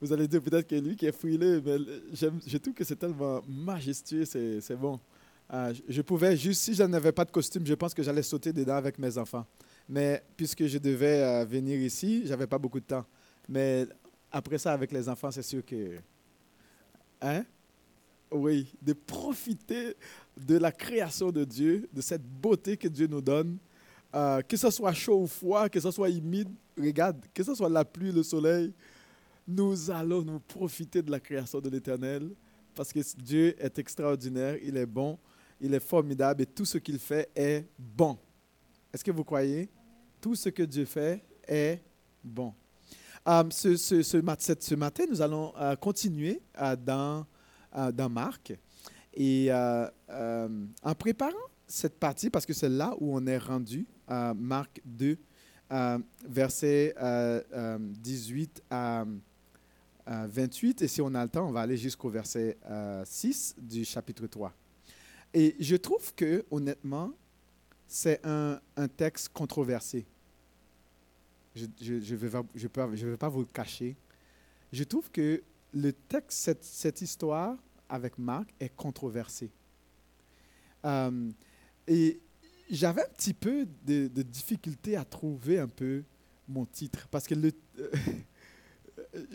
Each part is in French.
Vous allez dire peut-être que lui qui est fouillé, mais je trouve que c'est tellement majestueux, c'est bon. Euh, je pouvais juste, si je n'avais pas de costume, je pense que j'allais sauter dedans avec mes enfants. Mais puisque je devais euh, venir ici, j'avais pas beaucoup de temps. Mais après ça, avec les enfants, c'est sûr que. Hein? Oui, de profiter de la création de Dieu, de cette beauté que Dieu nous donne. Euh, que ce soit chaud ou froid, que ce soit humide, regarde, que ce soit la pluie, le soleil, nous allons nous profiter de la création de l'Éternel parce que Dieu est extraordinaire, il est bon, il est formidable et tout ce qu'il fait est bon. Est-ce que vous croyez? Tout ce que Dieu fait est bon. Euh, ce, ce, ce, matin, nous allons euh, continuer euh, dans, dans Marc. Et en préparant cette partie, parce que c'est là où on est rendu, Marc 2, versets 18 à 28. Et si on a le temps, on va aller jusqu'au verset 6 du chapitre 3. Et je trouve que, honnêtement, c'est un, un texte controversé je ne je, vais, je je vais pas vous le cacher. Je trouve que le texte, cette, cette histoire avec Marc est controversée. Euh, et j'avais un petit peu de, de, difficulté à trouver un peu mon titre parce que le,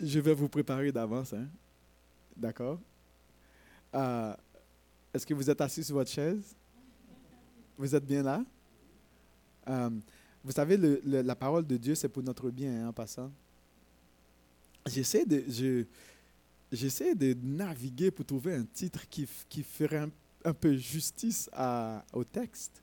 je vais vous préparer d'avance. Hein? D'accord? Euh, est-ce que vous êtes assis sur votre chaise? Vous êtes bien là? Euh, vous savez, la parole de Dieu, c'est pour notre bien, hein, en passant. J'essaie de, je, j'essaie de naviguer pour trouver un titre qui, qui ferait un, peu justice au texte.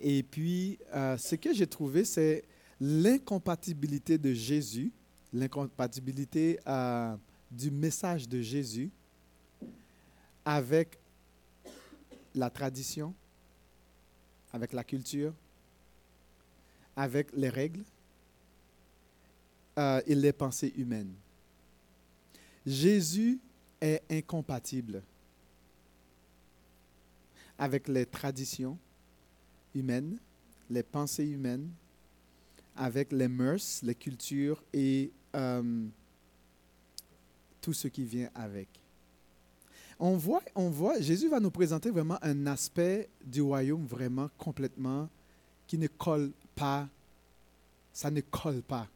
Et puis, euh, ce que j'ai trouvé, c'est l'incompatibilité de Jésus, l'incompatibilité euh, du message de Jésus avec la tradition, avec la culture, avec les règles euh, et les pensées humaines. Jésus est incompatible avec les traditions humaines, les pensées humaines, avec les mœurs, les cultures et euh, tout ce qui vient avec. On voit, on voit, Jésus va nous présenter vraiment un aspect du royaume vraiment complètement qui ne colle pas, ça ne colle pas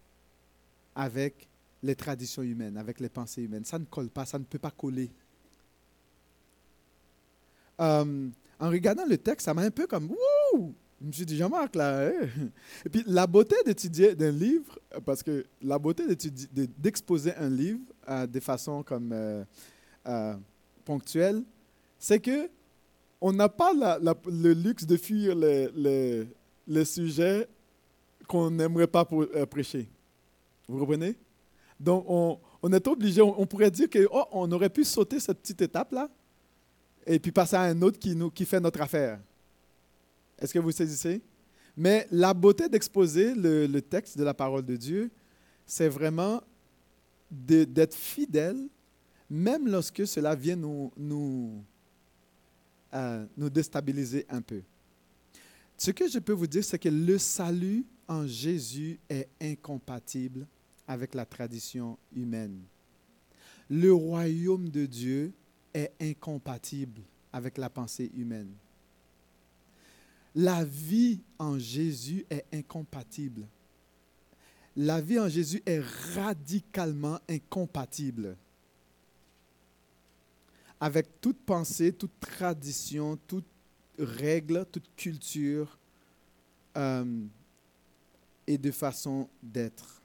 avec les traditions humaines, avec les pensées humaines. Ça ne colle pas, ça ne peut pas coller. Euh, en regardant le texte, ça m'a un peu comme Wouh! Je me suis dit, Jean-Marc, là. Hein? Et puis, la beauté d'étudier d'un livre, parce que la beauté d'exposer un livre euh, de façon comme euh, euh, ponctuelle, c'est que on n'a pas le luxe de fuir les, le sujet qu'on n'aimerait pas euh, prêcher. Vous comprenez? Donc, on, est obligé, on, pourrait dire qu'on oh, on aurait pu sauter cette petite étape-là et puis passer à un autre qui fait notre affaire. Est-ce que vous saisissez? Mais la beauté d'exposer le, texte de la parole de Dieu, c'est vraiment d'être fidèle, même lorsque cela vient euh, nous déstabiliser un peu. Ce que je peux vous dire, c'est que le salut en Jésus est incompatible avec la tradition humaine. Le royaume de Dieu est incompatible avec la pensée humaine. La vie en Jésus est incompatible. La vie en Jésus est radicalement incompatible avec toute pensée, toute tradition, toute règles, toute culture euh, et de façon d'être.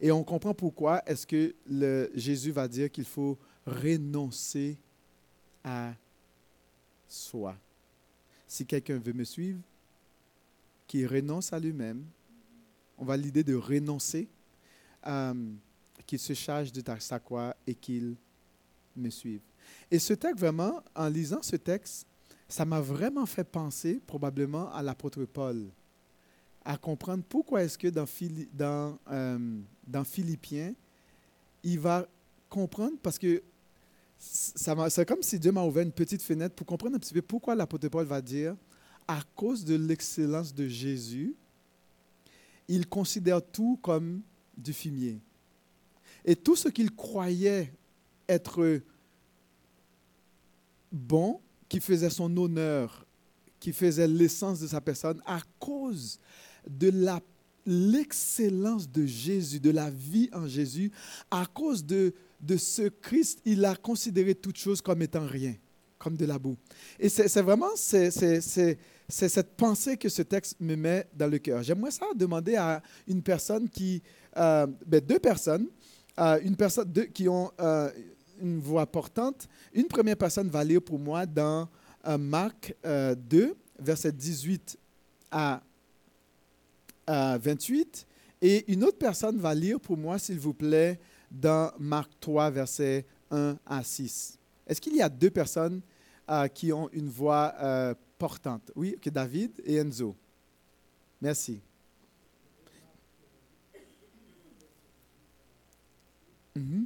Et on comprend pourquoi est-ce que Jésus va dire qu'il faut renoncer à soi. Si quelqu'un veut me suivre, qu'il renonce à lui-même, on va l'idée de renoncer, euh, qu'il se charge de sa croix et qu'il me suive. Et ce texte, vraiment, en lisant ce texte, ça m'a vraiment fait penser probablement à l'apôtre Paul, à comprendre pourquoi est-ce que dans, dans, euh, dans Philippiens, il va comprendre, parce que c'est comme si Dieu m'a ouvert une petite fenêtre pour comprendre un petit peu pourquoi l'apôtre Paul va dire, à cause de l'excellence de Jésus, il considère tout comme du fumier. Et tout ce qu'il croyait être bon, qui faisait son honneur, qui faisait l'essence de sa personne, à cause de l'excellence de Jésus, de la vie en Jésus, à cause de, de ce Christ, il a considéré toute chose comme étant rien, comme de la boue. Et c'est vraiment cette pensée que ce texte me met dans le cœur. J'aimerais ça demander à une personne qui, euh, ben deux personnes, euh, une personne qui ont euh, une voix portante. Une première personne va lire pour moi dans Marc 2, verset 18 à 28. Et une autre personne va lire pour moi, s'il vous plaît, dans Marc 3, versets 1 à 6. Est-ce qu'il y a deux personnes euh, qui ont une voix euh, portante? Oui, que David et Enzo. Merci. Mm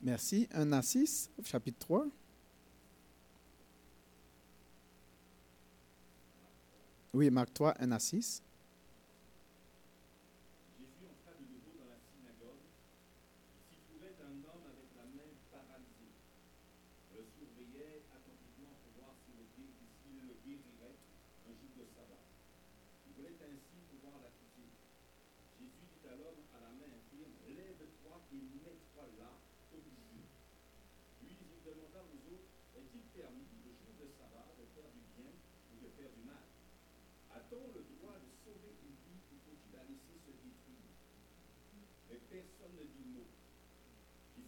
Merci. 1 à 6, chapitre 3. Oui, Marc 3, 1 à 6.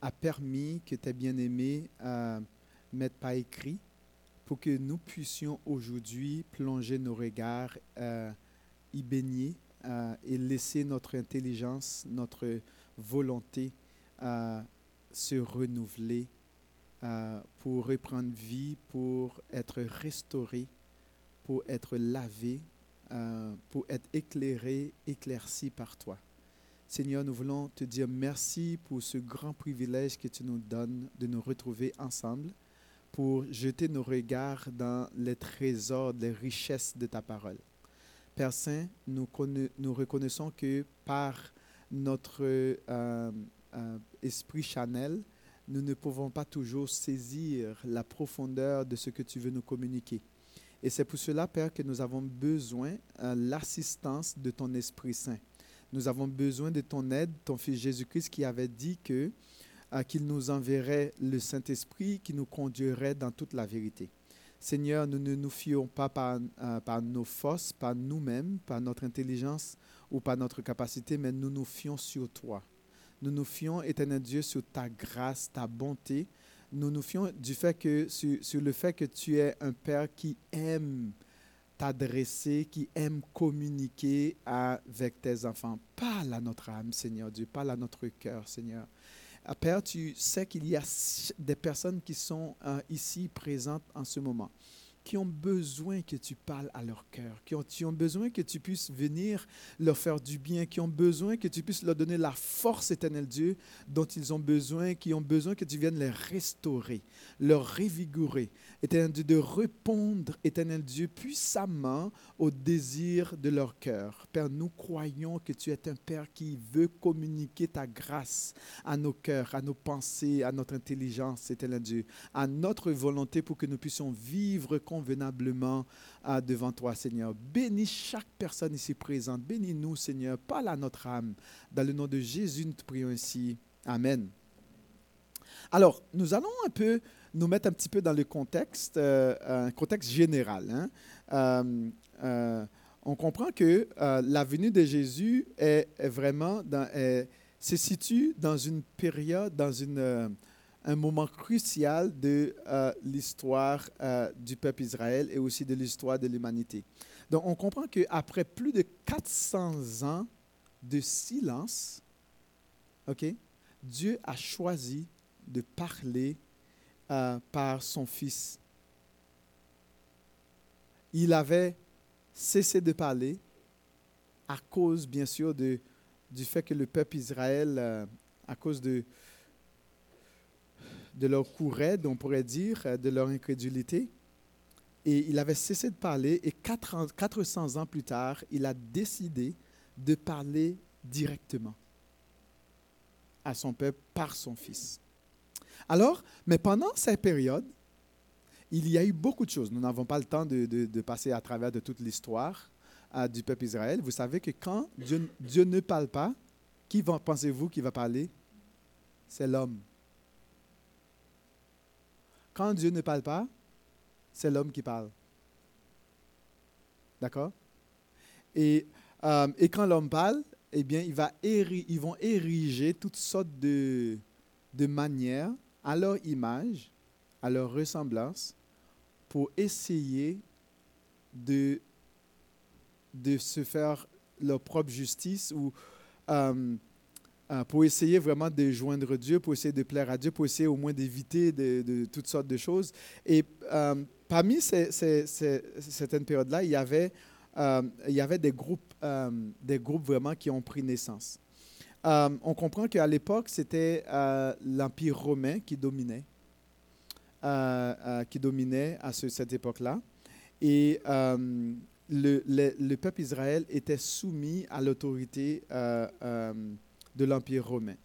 as permis, que tes bien-aimés euh, mettent par écrit, pour que nous puissions aujourd'hui plonger nos regards, euh, y baigner et laisser notre intelligence, notre volonté se renouveler pour reprendre vie, pour être restauré pour être lavé, euh, pour être éclairé, éclairci par toi. Seigneur, nous voulons te dire merci pour ce grand privilège que tu nous donnes de nous retrouver ensemble pour jeter nos regards dans les trésors, les richesses de ta parole. Père Saint, nous, reconnaissons que par notre euh, euh, esprit chanel, nous ne pouvons pas toujours saisir la profondeur de ce que tu veux nous communiquer. Et c'est pour cela, Père, que nous avons besoin de euh, l'assistance de ton Esprit Saint. Nous avons besoin de ton aide, ton Fils Jésus-Christ qui avait dit que qu'il nous enverrait le Saint-Esprit qui nous conduirait dans toute la vérité. Seigneur, nous ne nous fions pas par, par nos forces, par nous-mêmes, par notre intelligence ou par notre capacité, mais nous nous fions sur toi. Nous nous fions, éternel Dieu, sur ta grâce, ta bonté. Nous nous fions du fait que, sur, le fait que tu es un Père qui aime t'adresser, qui aime communiquer avec tes enfants. Parle à notre âme, Seigneur Dieu. Parle à notre cœur, Seigneur. Ah, Père, tu sais qu'il y a des personnes qui sont euh, ici présentes en ce moment qui ont besoin que tu parles à leur cœur, qui ont, qui ont besoin que tu puisses venir leur faire du bien, qui ont besoin que tu puisses leur donner la force, éternel Dieu, dont ils ont besoin, qui ont besoin que tu viennes les restaurer, leur revigorer, éternel Dieu, de répondre, éternel Dieu, puissamment au désir de leur cœur. Père, nous croyons que tu es un Père qui veut communiquer ta grâce à nos cœurs, à nos pensées, à notre intelligence, éternel Dieu, à notre volonté pour que nous puissions vivre convenablement euh, devant toi, Seigneur. Bénis chaque personne ici présente. Bénis-nous, Seigneur. Parle à notre âme. Dans le nom de Jésus, nous te prions ainsi. Amen. Alors, nous allons un peu nous mettre un petit peu dans le contexte, euh, un contexte général. Hein. Euh, on comprend que la venue de Jésus est, vraiment se situe dans une période, dans une un moment crucial de euh, l'histoire euh, du peuple Israël et aussi de l'histoire de l'humanité. Donc on comprend qu'après plus de 400 ans de silence, ok, Dieu a choisi de parler euh, par son Fils. Il avait cessé de parler à cause, bien sûr, de, du fait que le peuple Israël, à cause de, de leur courette, on pourrait dire, euh, de leur incrédulité. Et il avait cessé de parler et 400 ans plus tard, il a décidé de parler directement à son peuple par son Fils. Alors, mais pendant cette période, il y a eu beaucoup de choses. Nous n'avons pas le temps de, passer à travers de toute l'histoire euh, du peuple Israël. Vous savez que quand Dieu, Dieu ne parle pas, qui pensez-vous qui va parler? C'est l'homme. Quand Dieu ne parle pas, c'est l'homme qui parle. D'accord? Et, euh, et, quand l'homme parle, eh bien, il va ils vont ériger toutes sortes de, de manières à leur image, à leur ressemblance, pour essayer de, de se faire leur propre justice ou euh, pour essayer vraiment de joindre Dieu, pour essayer de plaire à Dieu, pour essayer au moins d'éviter de, toutes sortes de choses. Et euh, parmi ces, certaines périodes-là, il, y avait, euh, il y avait des groupes, des groupes vraiment qui ont pris naissance. on comprend qu'à l'époque, c'était l'Empire romain qui dominait, qui dominait à cette époque-là. Et le, le, peuple Israël était soumis à l'autorité de l'Empire romain.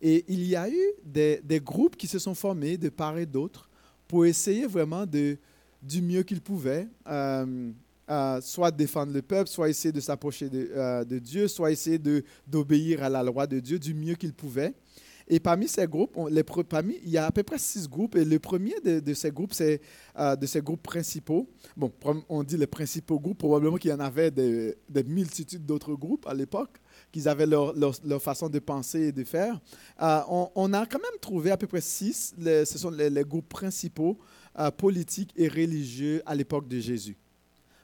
Et il y a eu des, des, groupes qui se sont formés de part et d'autre pour essayer vraiment de, du mieux qu'ils pouvaient, euh, euh, soit défendre le peuple, soit essayer de s'approcher de, euh, de, Dieu, soit essayer d'obéir à la loi de Dieu du mieux qu'ils pouvaient. Et parmi ces groupes, les, parmi, il y a à peu près six groupes. Et le premier de, ces groupes, c'est de ces groupes principaux. Bon, on dit les principaux groupes, probablement qu'il y en avait des, des multitudes d'autres groupes à l'époque qu'ils avaient leur, façon de penser et de faire. Euh, on, a quand même trouvé à peu près six, ce sont les, groupes principaux euh, politiques et religieux à l'époque de Jésus.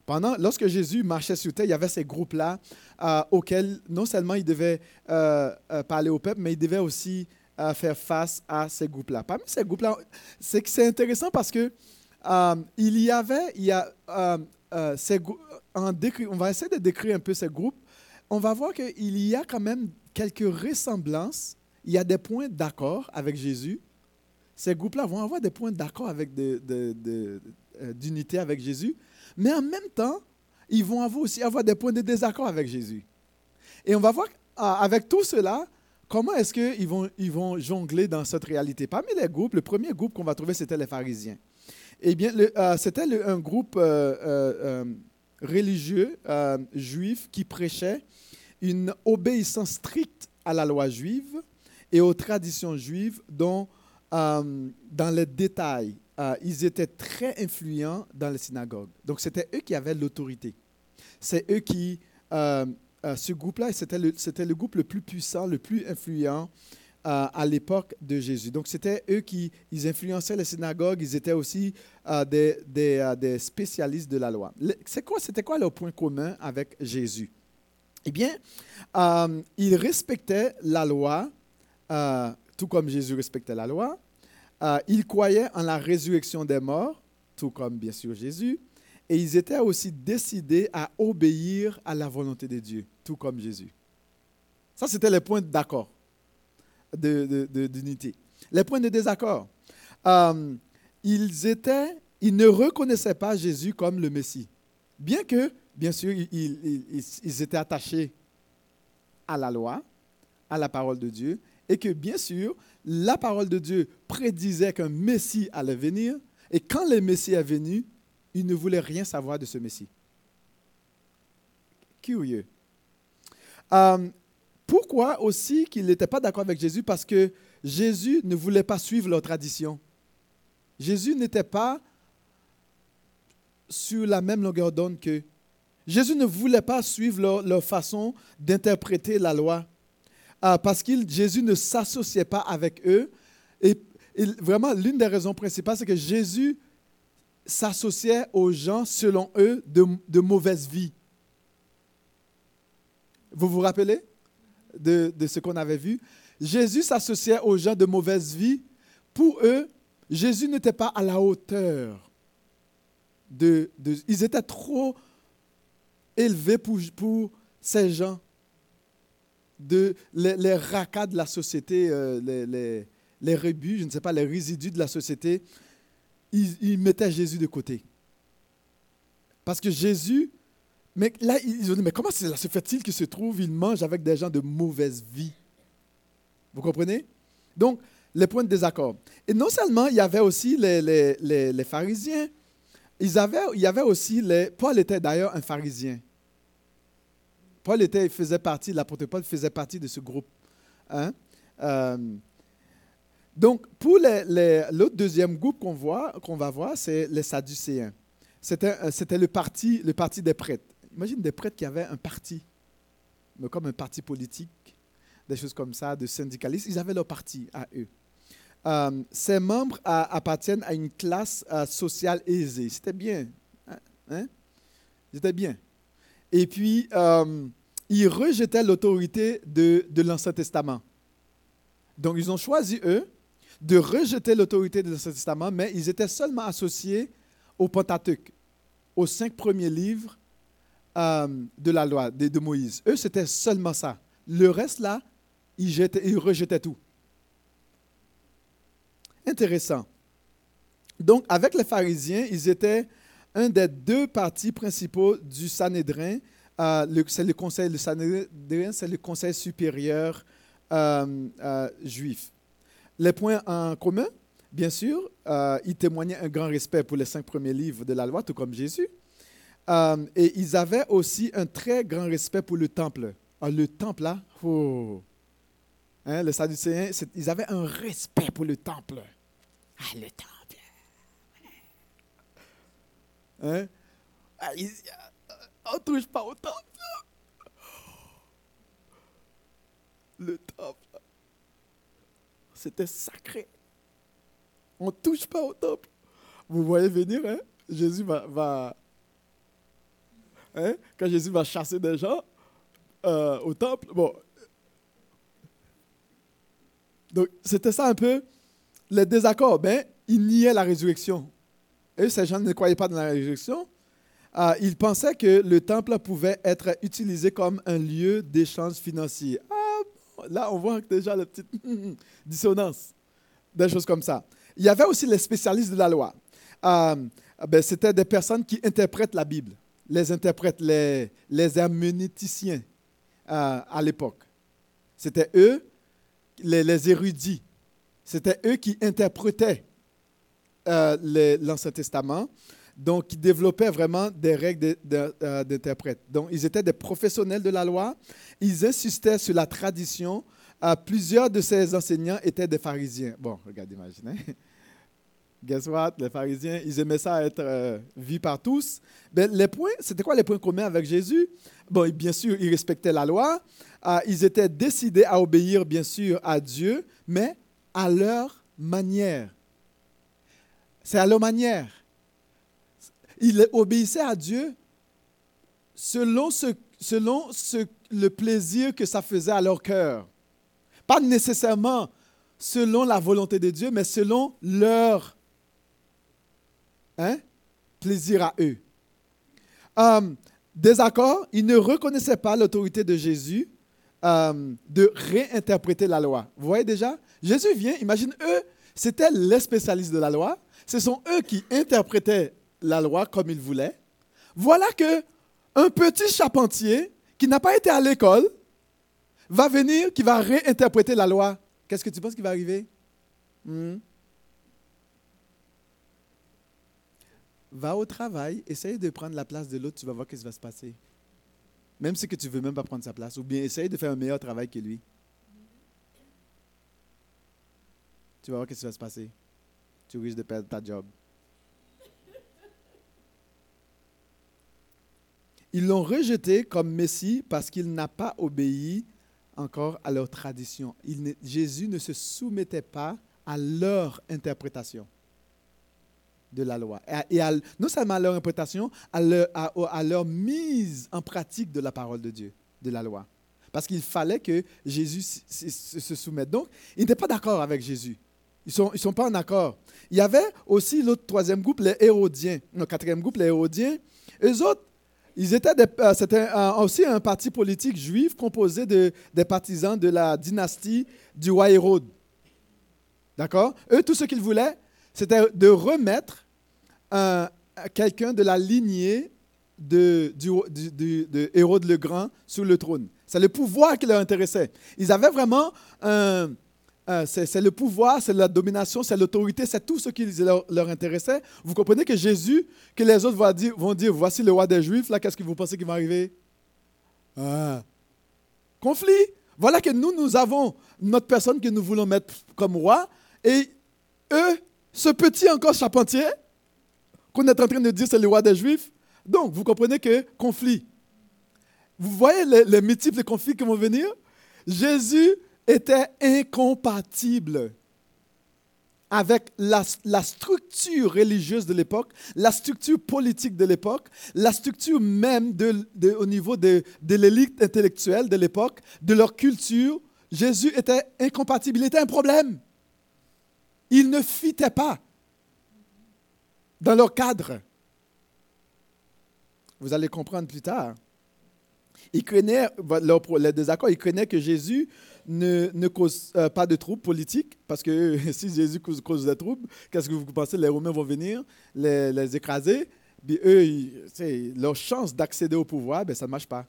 Pendant, lorsque Jésus marchait sur terre, il y avait ces groupes-là euh, auxquels non seulement il devait parler au peuple, mais il devait aussi faire face à ces groupes-là. Parmi ces groupes-là, c'est intéressant parce que il y avait, il y a, ces, en on va essayer de décrire un peu ces groupes on va voir qu'il y a quand même quelques ressemblances. Il y a des points d'accord avec Jésus. Ces groupes-là vont avoir des points d'accord avec euh, d'unité avec Jésus. Mais en même temps, ils vont avoir aussi avoir des points de désaccord avec Jésus. Et on va voir ah, avec tout cela, comment est-ce qu'ils vont, ils vont jongler dans cette réalité? Parmi les groupes, le premier groupe qu'on va trouver, c'était les pharisiens. Eh bien, euh, c'était un groupe euh, religieux juif qui prêchait une obéissance stricte à la loi juive et aux traditions juives dont, dans les détails, ils étaient très influents dans les synagogues. Donc, c'était eux qui avaient l'autorité. C'est eux qui, ce groupe-là, c'était le, groupe le plus puissant, le plus influent à l'époque de Jésus. Donc, c'était eux qui ils influençaient les synagogues, ils étaient aussi euh, des, euh, spécialistes de la loi. C'est quoi, c'était quoi leur point commun avec Jésus? Eh bien, euh, ils respectaient la loi, tout comme Jésus respectait la loi. ils croyaient en la résurrection des morts, tout comme bien sûr Jésus. Et ils étaient aussi décidés à obéir à la volonté de Dieu, tout comme Jésus. Ça, c'était les points d'accord d'unité. Les points de désaccord. Euh, ils, étaient, ils ne reconnaissaient pas Jésus comme le Messie. Bien que, bien sûr, ils, étaient attachés à la loi, à la parole de Dieu, et que, bien sûr, la parole de Dieu prédisait qu'un Messie allait venir, et quand le Messie est venu, ils ne voulaient rien savoir de ce Messie. Curieux. Euh, pourquoi aussi qu'ils n'étaient pas d'accord avec Jésus? Parce que Jésus ne voulait pas suivre leur tradition. Jésus n'était pas sur la même longueur d'onde qu'eux. Jésus ne voulait pas suivre leur, façon d'interpréter la loi. Ah, parce que Jésus ne s'associait pas avec eux. Et, vraiment, l'une des raisons principales, c'est que Jésus s'associait aux gens, selon eux, de, de mauvaise vie. Vous vous rappelez de, ce qu'on avait vu? Jésus s'associait aux gens de mauvaise vie. Pour eux, Jésus n'était pas à la hauteur. De, ils étaient trop élevés pour, ces gens. De, les, les racas de la société, euh, les, rébus, je ne sais pas, les résidus de la société, ils, ils mettaient Jésus de côté. Parce que Jésus mais là, ils ont dit, mais comment cela se fait-il qu'il se trouve, il mange avec des gens de mauvaise vie? Vous comprenez? Donc, les points de désaccord. Et non seulement, il y avait aussi les, les, les, pharisiens, ils il y avait aussi les... Paul était d'ailleurs un pharisien. Paul était, faisait partie, l'apôtre Paul faisait partie de ce groupe. Hein? Euh, donc, pour l'autre deuxième groupe qu'on va voir, c'est les Sadducéens. C'était, parti, le parti des prêtres. Imagine des prêtres qui avaient un parti, mais comme un parti politique, des choses comme ça, de syndicalistes, ils avaient leur parti à eux. Euh, ces membres appartiennent à une classe euh, sociale aisée. C'était bien. Hein? hein? C'était bien. Et puis, euh, ils rejetaient l'autorité de, de l'Ancien Testament. Donc, ils ont choisi, eux, de rejeter l'autorité de l'Ancien Testament, mais ils étaient seulement associés au Pentateuque, aux cinq premiers livres euh, de la loi de, Moïse. Eux, c'était seulement ça. Le reste, là, ils, ils rejetaient tout. Intéressant. Donc, avec les pharisiens, ils étaient un des deux partis principaux du Sanhédrin. Euh, c'est le conseil, Sanhédrin, c'est le conseil supérieur euh, juif. Les points en commun, bien sûr, ils témoignaient un grand respect pour les cinq premiers livres de la loi, tout comme Jésus. Euh, et ils avaient aussi un très grand respect pour le temple. Ah, le temple, là, oh. hein, les Sadducéens, ils avaient un respect pour le temple. Ah, le temple. Hein? Ah, on ne touche pas au temple. Le temple. C'était sacré. On touche pas au temple. Vous voyez venir, hein? Jésus va, va Hein? Quand Jésus va chasser des gens euh, au temple. Bon. Donc, c'était ça un peu le désaccord. Ben, ils niaient la résurrection. Et ces gens ne croyaient pas dans la résurrection. Euh, ils pensaient que le temple pouvait être utilisé comme un lieu d'échange financier. Ah, là, on voit déjà la petite dissonance, des choses comme ça. Il y avait aussi les spécialistes de la loi. Euh, ben, C'était des personnes qui interprètent la Bible les interprètes, les, les herménéticiens euh, à l'époque. C'était eux, les, érudits. C'était eux qui interprétaient euh, l'Ancien Testament, donc qui développaient vraiment des règles euh, d'interprète. Donc, ils étaient des professionnels de la loi. Ils insistaient sur la tradition. plusieurs de ces enseignants étaient des pharisiens. Bon, regardez, imaginez guess what? Les pharisiens, ils aimaient ça être euh, vus par tous. Ben, les points, c'était quoi les points communs avec Jésus? Bon, bien sûr, ils respectaient la loi. Euh, ils étaient décidés à obéir, bien sûr, à Dieu, mais à leur manière. C'est à leur manière. Ils obéissaient à Dieu selon, ce, selon le plaisir que ça faisait à leur cœur. Pas nécessairement selon la volonté de Dieu, mais selon leur hein, plaisir à eux. Euh, désaccord, ils ne reconnaissaient pas l'autorité de Jésus euh, de réinterpréter la loi. Vous voyez déjà? Jésus vient, imagine eux, c'était les spécialistes de la loi. Ce sont eux qui interprétaient la loi comme ils voulaient. Voilà que un petit charpentier qui n'a pas été à l'école va venir, qui va réinterpréter la loi. Qu'est-ce que tu penses qui va arriver? Hmm? va au travail, essaye de prendre la place de l'autre, tu vas voir ce qui va se passer. Même si tu ne veux même pas prendre sa place. Ou bien essaye de faire un meilleur travail que lui. Tu vas voir ce qui va se passer. Tu risques de perdre ta job. Ils l'ont rejeté comme Messie parce qu'il n'a pas obéi encore à leur tradition. Jésus ne se soumettait pas à leur interprétation de la loi. Et, non seulement à leur interprétation, à leur, mise en pratique de la parole de Dieu, de la loi. Parce qu'il fallait que Jésus se soumette. Donc, ils n'étaient pas d'accord avec Jésus. Ils ne sont, ils sont pas en accord. Il y avait aussi l'autre troisième groupe, les Hérodiens. Le quatrième groupe, les Hérodiens. Eux autres, ils étaient euh, c'était aussi un parti politique juif composé de, des partisans de la dynastie du roi Hérode. D'accord? Eux, tout ce qu'ils voulaient, c'était de remettre quelqu'un de la lignée de, de Hérode le Grand sur le trône. C'est le pouvoir qui leur intéressait. Ils avaient vraiment c'est le pouvoir, c'est la domination, c'est l'autorité, c'est tout ce qui leur, intéressait. Vous comprenez que Jésus, que les autres vont dire, vont dire voici le roi des Juifs, là, qu'est-ce que vous pensez qui va arriver? Ah. Conflit. Voilà que nous, nous avons notre personne que nous voulons mettre comme roi, et eux, ce petit encore charpentier, qu'on est en train de dire c'est le roi des Juifs. Donc, vous comprenez que conflit. Vous voyez les, multiples conflits qui vont venir? Jésus était incompatible avec la, structure religieuse de l'époque, la structure politique de l'époque, la structure même de, au niveau de, de l'élite intellectuelle de l'époque, de leur culture. Jésus était incompatible, il était un problème. Il ne fitait pas dans leur cadre. Vous allez comprendre plus tard. Ils craignaient, leur, les désaccords, ils craignaient que Jésus ne, cause euh, pas de troubles politiques, parce que si Jésus cause, des troubles, qu'est-ce que vous pensez? Les Romains vont venir les, les écraser, puis eux, leur chance d'accéder au pouvoir, ben, ça ne marche pas.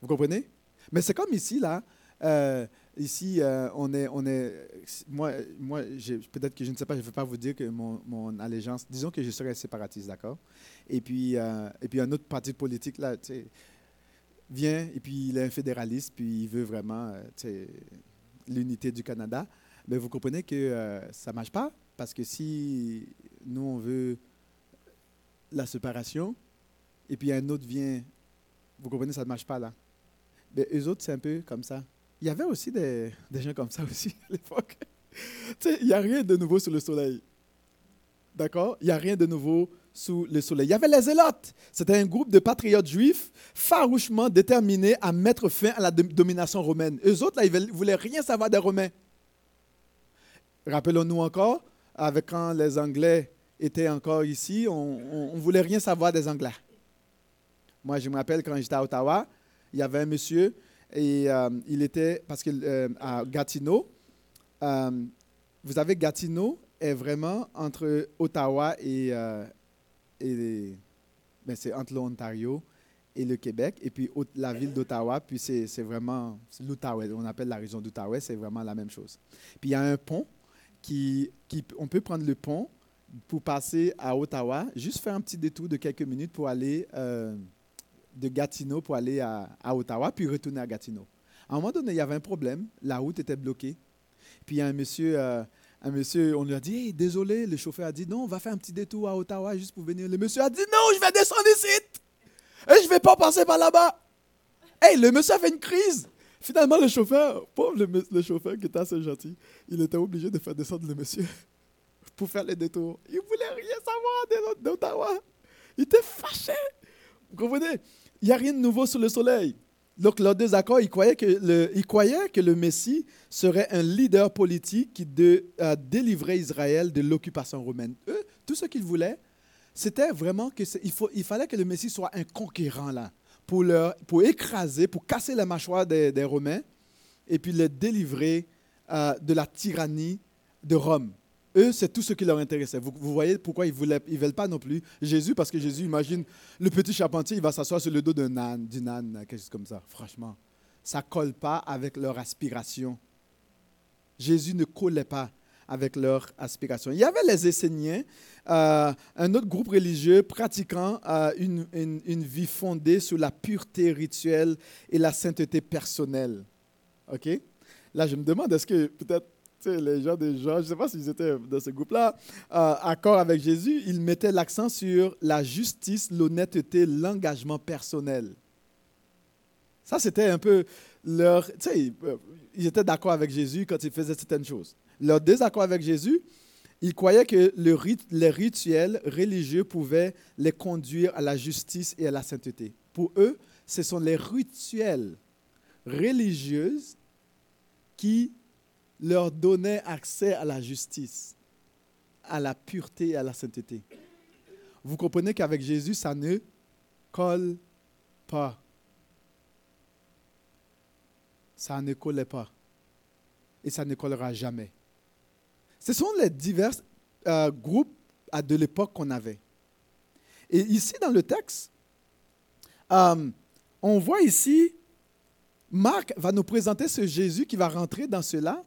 Vous comprenez? Mais c'est comme ici, là. Euh, ici, euh, on est, on est, moi, moi peut-être que je ne sais pas, je ne vais pas vous dire que mon, allégeance, disons que je serais séparatiste, d'accord? Et puis, euh, et puis un autre parti politique, là, vient, et puis il est un fédéraliste, puis il veut vraiment, euh, l'unité du Canada. Mais vous comprenez que ça ne marche pas, parce que si nous, on veut la séparation, et puis un autre vient, vous comprenez, ça ne marche pas là. Mais eux autres, c'est un peu comme ça. Il y avait aussi des, des gens comme ça aussi à l'époque. tu sais, il n'y a rien de nouveau sous le soleil. D'accord? Il n'y a rien de nouveau sous le soleil. Il y avait les Zélotes. C'était un groupe de patriotes juifs farouchement déterminés à mettre fin à la domination romaine. Eux autres, là, ils ne voulaient rien savoir des Romains. Rappelons-nous encore, avec quand les Anglais étaient encore ici, on ne voulait rien savoir des Anglais. Moi, je me rappelle quand j'étais à Ottawa, il y avait un monsieur et euh, il était, parce que euh, à Gatineau, euh, vous savez, Gatineau est vraiment entre Ottawa et, et ben, c'est entre l'Ontario et le Québec. Et puis la ville d'Ottawa, puis c'est vraiment l'Outaouais. On appelle la région d'Outaouais, c'est vraiment la même chose. Puis il y a un pont qui, qui, on peut prendre le pont pour passer à Ottawa, juste faire un petit détour de quelques minutes pour aller de Gatineau pour aller à, Ottawa, puis retourner à Gatineau. À un moment donné, il y avait un problème, la route était bloquée. Puis il y a un monsieur, euh, un monsieur on lui a dit désolé, le chauffeur a dit non, on va faire un petit détour à Ottawa juste pour venir. Le monsieur a dit non, je vais descendre ici et je ne vais pas passer par là-bas. Hey, le monsieur a fait une crise. Finalement, le chauffeur, pauvre le, chauffeur qui était assez gentil, il était obligé de faire descendre le monsieur pour faire le détour. Il ne voulait rien savoir d'Ottawa. Il était fâché. Vous comprenez? Il n'y a rien de nouveau sous le soleil. Donc, leurs deux accords, ils croyaient que le, ils croyaient que le Messie serait un leader politique qui de, euh, délivrait Israël de l'occupation romaine. Eux, tout ce qu'ils voulaient, c'était vraiment qu'il il fallait que le Messie soit un conquérant là, pour, leur, pour écraser, pour casser la mâchoire des, Romains et puis les délivrer euh, de la tyrannie de Rome. Eux, c'est tout ce qui leur intéressait. Vous, voyez pourquoi ils ne veulent pas non plus Jésus, parce que Jésus, imagine, le petit charpentier, il va s'asseoir sur le dos d'un âne, d'une âne, quelque chose comme ça. Franchement, ça ne colle pas avec leur aspiration. Jésus ne collait pas avec leur aspiration. Il y avait les Esséniens, euh, un autre groupe religieux pratiquant euh, une, une, vie fondée sur la pureté rituelle et la sainteté personnelle. OK? Là, je me demande, est-ce que peut-être les gens des gens, je ne sais pas s'ils étaient dans ce groupe-là, euh, accord avec Jésus, ils mettaient l'accent sur la justice, l'honnêteté, l'engagement personnel. Ça, c'était un peu leur... Sais, ils étaient d'accord avec Jésus quand ils faisaient certaines choses. Leur désaccord avec Jésus, ils croyaient que le les rituels religieux pouvaient les conduire à la justice et à la sainteté. Pour eux, ce sont les rituels religieux qui leur donnaient accès à la justice, à la pureté et à la sainteté. Vous comprenez qu'avec Jésus, ça ne colle pas. Ça ne collait pas. Et ça ne collera jamais. Ce sont les divers euh, groupes de l'époque qu'on avait. Et ici, dans le texte, euh, on voit ici, Marc va nous présenter ce Jésus qui va rentrer dans cela.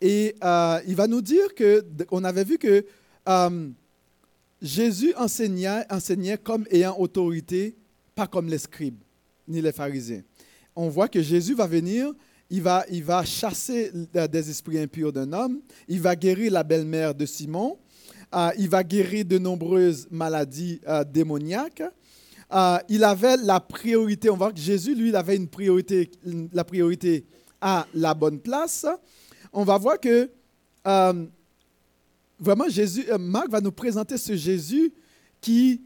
Et euh, il va nous dire que, on avait vu que Jésus enseignait, enseignait comme ayant autorité, pas comme les scribes ni les pharisiens. On voit que Jésus va venir il va, il va chasser des esprits impurs d'un homme, il va guérir la belle-mère de Simon, euh, il va guérir de nombreuses maladies euh, démoniaques. Euh, il avait la priorité, on voit que Jésus, lui, il avait une priorité, la priorité à la bonne place. On va voir que vraiment Jésus, Marc va nous présenter ce Jésus qui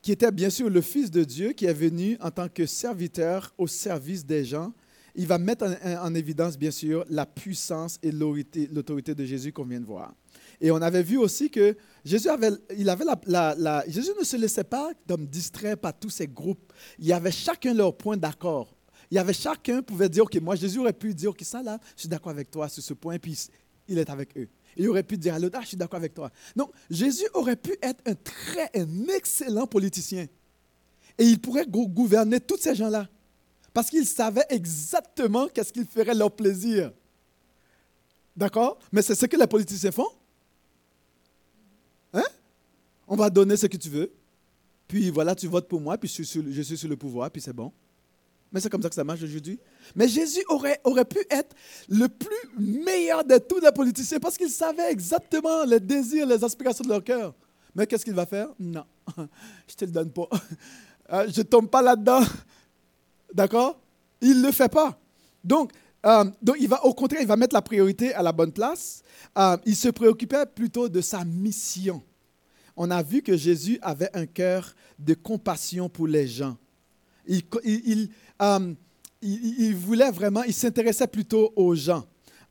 qui était bien sûr le Fils de Dieu, qui est venu en tant que serviteur au service des gens. Il va mettre en, évidence, bien sûr, la puissance et l'autorité de Jésus qu'on vient de voir. Et on avait vu aussi que Jésus, avait, il avait Jésus ne se laissait pas comme distrait par tous ces groupes. Il y avait chacun leur point d'accord. Il y avait chacun pouvait dire, OK, moi, Jésus aurait pu dire, OK, ça là, je suis d'accord avec toi sur ce point, puis il est avec eux. Il aurait pu dire à l'autre, ah, je suis d'accord avec toi. Donc, Jésus aurait pu être un très, un excellent politicien. Et il pourrait gouverner tous ces gens-là. Parce qu'il savait exactement qu'est-ce qu'il ferait leur plaisir. D'accord? Mais c'est ce que les politiciens font. Hein? On va donner ce que tu veux. Puis voilà, tu votes pour moi, puis je suis je suis sur le pouvoir, puis c'est bon. Mais c'est comme ça que ça marche aujourd'hui. Mais Jésus aurait, aurait pu être le plus meilleur de tous les politiciens parce qu'il savait exactement les désirs, les aspirations de leur cœur. Mais qu'est-ce qu'il va faire? Non, je ne te le donne pas. Euh, je ne tombe pas là-dedans. D'accord? Il ne le fait pas. Donc, euh, donc, il va, au contraire, il va mettre la priorité à la bonne place. Euh, il se préoccupait plutôt de sa mission. On a vu que Jésus avait un cœur de compassion pour les gens. Il, il, euh, il, voulait vraiment, il s'intéressait plutôt aux gens.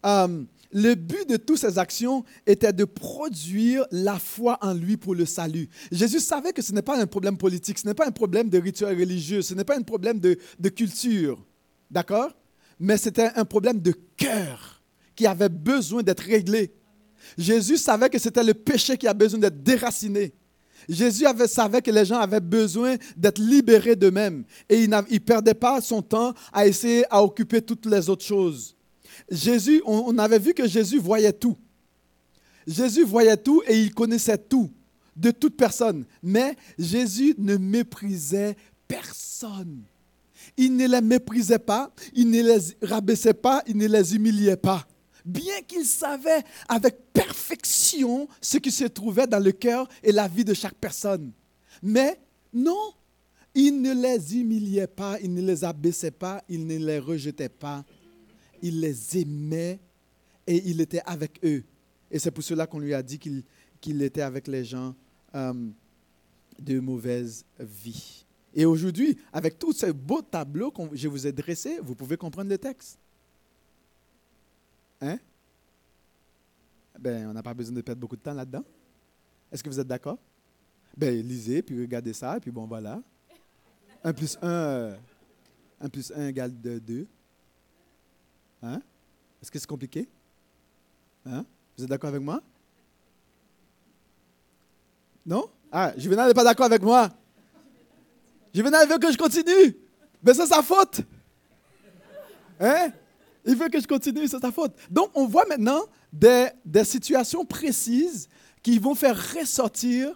Euh, le but de toutes ces actions était de produire la foi en lui pour le salut. Jésus savait que ce n'est pas un problème politique, ce n'est pas un problème de rituel religieux, ce n'est pas un problème de, de culture. D'accord? Mais c'était un problème de cœur qui avait besoin d'être réglé. Jésus savait que c'était le péché qui a besoin d'être déraciné. Jésus avait, savait que les gens avaient besoin d'être libérés d'eux-mêmes et il ne perdait pas son temps à essayer à occuper toutes les autres choses. Jésus, on avait vu que Jésus voyait tout. Jésus voyait tout et il connaissait tout de toute personne. Mais Jésus ne méprisait personne. Il ne les méprisait pas, il ne les rabaissait pas, il ne les humiliait pas. Bien qu'il savait avec perfection ce qui se trouvait dans le cœur et la vie de chaque personne. Mais non, il ne les humiliait pas, il ne les abaissait pas, il ne les rejetait pas. Il les aimait et il était avec eux. Et c'est pour cela qu'on lui a dit qu'il était avec les gens euh, de mauvaise vie. Et aujourd'hui, avec tous ces beaux tableaux que je vous ai dressés, vous pouvez comprendre le texte. Hein? Ben, on n'a pas besoin de perdre beaucoup de temps là-dedans. Est-ce que vous êtes d'accord? Ben, lisez, puis regardez ça, puis bon, voilà. 1 plus 1, euh, plus 1 égale 2. Hein? Est-ce que c'est compliqué? Hein? Vous êtes d'accord avec moi? Non? Ah, Juvenal n'est pas d'accord avec moi. Juvenal veut que je continue. Mais c'est sa faute. Hein? Il veut que je continue, c'est sa faute. Donc, on voit maintenant des, des situations précises qui vont faire ressortir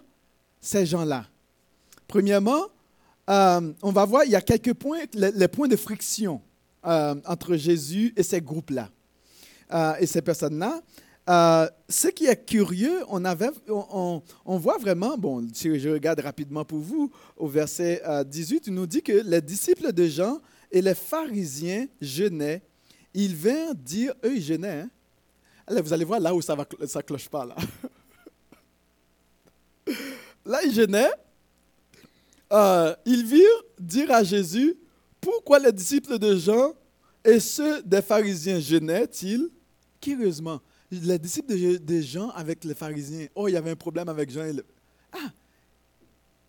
ces gens-là. Premièrement, euh, on va voir, il y a quelques points, les, points de friction euh, entre Jésus et ces groupes-là euh, et ces personnes-là. Ce qui est curieux, on, avait, on, voit vraiment, bon, si je regarde rapidement pour vous, au verset 18, euh, il nous dit que les disciples de Jean et les pharisiens jeûnaient. Ils vinrent dire, eux, ils. Hein? Allez, vous allez voir là où ça ne cloche pas. Là. là, ils jeûnaient. Euh, ils virent dire à Jésus, pourquoi les disciples de Jean et ceux des pharisiens jeûnaient-ils Curieusement, les disciples de, Jean avec les pharisiens, oh, il y avait un problème avec Jean. Ah,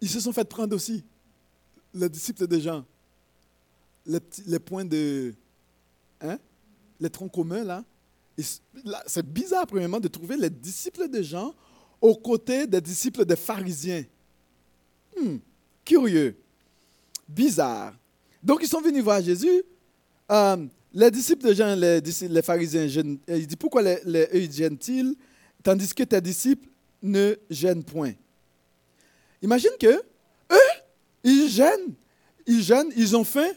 ils se sont fait prendre aussi, les disciples de Jean. Les, les points de. Hein? Les troncs communs, là. C'est bizarre, premièrement, de trouver les disciples de Jean aux côtés des disciples des pharisiens. Hmm, curieux. Bizarre. Donc, ils sont venus voir Jésus. Euh, les disciples de Jean, les, pharisiens, gênent, il dit pourquoi eux gênent-ils? Tandis que tes disciples ne gênent point. Imagine que eux, ils gênent, ils gênent, ils ont faim,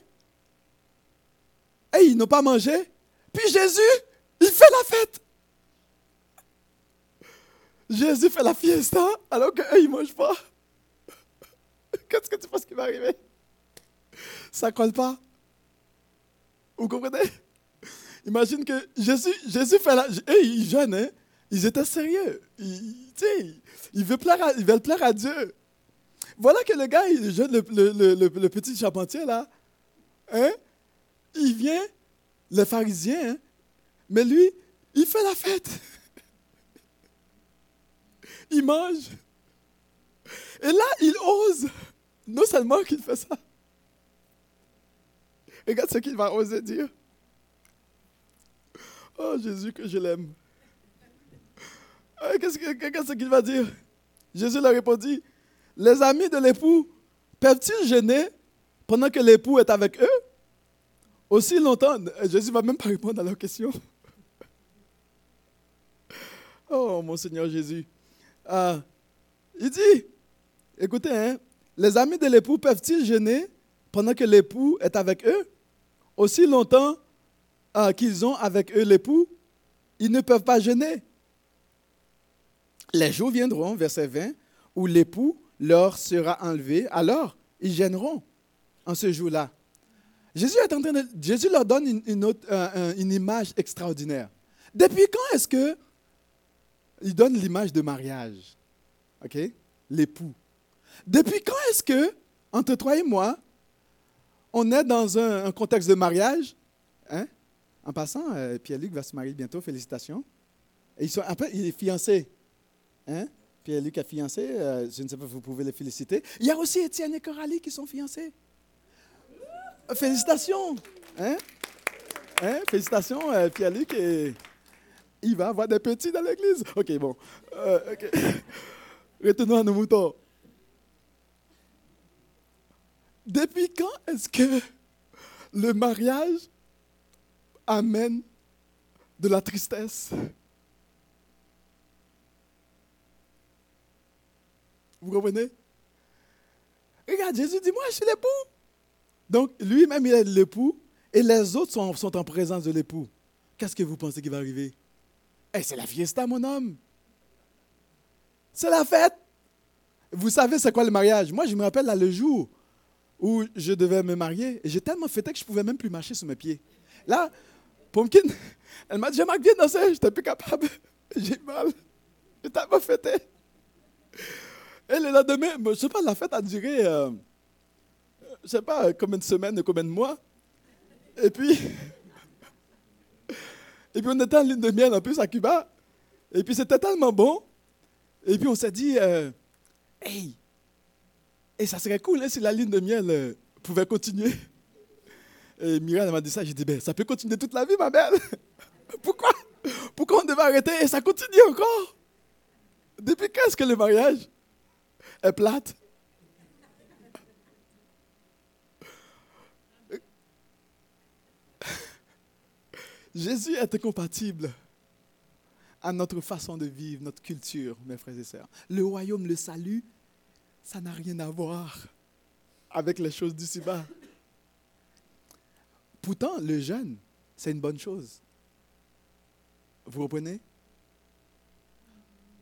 et ils n'ont pas mangé. Puis Jésus, il fait la fête. Jésus fait la fiesta alors qu'eux, ils ne mangent pas. Qu'est-ce que tu penses qui va arriver? Ça ne colle pas. Vous comprenez? Imagine que Jésus, Jésus fait la... Hey, ils jeûnent? Ils étaient sérieux. Ils, ils, veulent plaire à, ils veulent plaire à Dieu. Voilà que le gars, le, le, petit charpentier, là. Hein? Il vient, le pharisien, hein? mais lui, il fait la fête. il mange. Et là, il ose. Non seulement qu'il fait ça, Regarde ce qu'il va oser dire. Oh Jésus, que je l'aime. Ah, qu'est-ce qu'il va dire? Jésus leur répondit, les amis de l'époux peuvent-ils gêner pendant que l'époux est avec eux? Aussi longtemps, Jésus ne va même pas répondre à leur question. Oh mon Seigneur Jésus. Ah, il dit, écoutez, hein, les amis de l'époux peuvent-ils gêner pendant que l'époux est avec eux? Aussi longtemps euh, qu'ils ont avec eux l'époux, ils ne peuvent pas jeûner. Les jours viendront, verset 20, où l'époux leur sera enlevé, alors ils gêneront en ce jour-là. Jésus, leur donne une, autre, une image extraordinaire. Depuis quand est-ce que il donne l'image de mariage? OK? L'époux. Depuis quand est-ce que, entre toi et moi, on est dans un, contexte de mariage? Hein? En passant, euh, Pierre-Luc va se marier bientôt, félicitations. Après, il est fiancé. Hein? Pierre-Luc est fiancé, euh, je ne sais pas, vous pouvez les féliciter. Il y a aussi Étienne et Coralie qui sont fiancés. Félicitations. Hein? Hein? Félicitations, euh, Pierre-Luc. Et il va avoir des petits dans l'église. OK, bon. OK. Retournons à nos moutons. Depuis quand est-ce que le mariage amène de la tristesse? Vous comprenez? Regarde, Jésus dit, moi, je suis l'époux. Donc, lui-même, il est l'époux et les autres sont, en présence de l'époux. Qu'est-ce que vous pensez qui va arriver? Eh, c'est la fiesta, mon homme. C'est la fête. Vous savez, c'est quoi le mariage? Moi, je me rappelle là, le jour où je devais me marier, et j'ai tellement fêté que je ne pouvais même plus marcher sur mes pieds. Là, Pumpkin, elle m'a dit, j'aimerais bien danser, je n'étais plus capable. J'ai mal. J'ai tellement fêté. Et le lendemain, je ne sais pas, la fête a duré, euh, je sais pas combien de semaines, combien de mois. Et puis, et puis on était en lune de miel en plus à Cuba. Et puis c'était tellement bon. Et puis on s'est dit, euh, hey, et ça serait cool hein, si la lune de miel euh, pouvait continuer. Et Mireille m'a dit ça, j'ai dit, ben, ça peut continuer toute la vie, ma belle. Pourquoi? Pourquoi on devait arrêter? Et ça continue encore. Depuis quand est-ce que le mariage est plate? Jésus est incompatible à notre façon de vivre, notre culture, mes frères et sœurs. Le royaume, le salut, ça n'a rien à voir avec les choses d'ici-bas. Pourtant, le jeûne, c'est une bonne chose. Vous comprenez